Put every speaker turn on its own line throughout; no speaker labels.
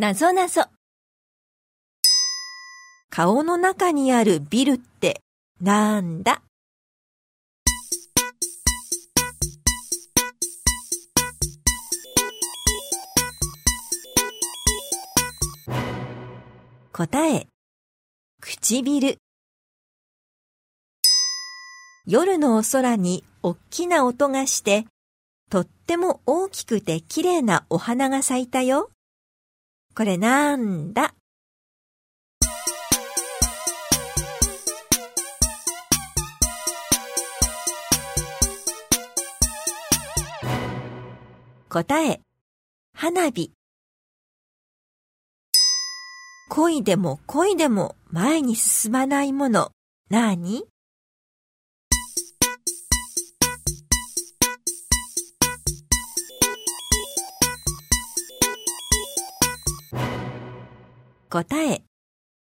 なぞなぞ。顔の中にあるビルってなんだ？答え、唇。夜のお空におっきな音がして、とっても大きくて綺麗なお花が咲いたよ。これなんだ？答え、花火。恋でも恋でも前に進まないもの、なに答え、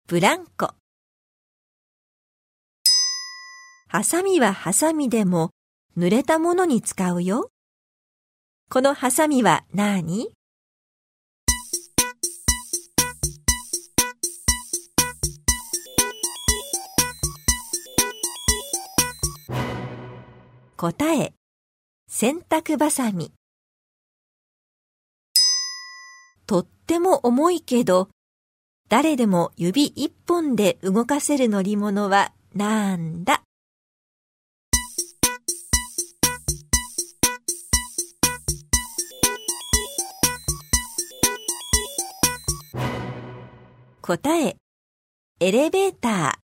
ブランコ。ハサミはハサミでも濡れたものに使うよ。このハサミは何？答え、洗濯バサミ。とっても重いけど、誰でも指一本で動かせる乗り物はなんだ？答え、エレベーター。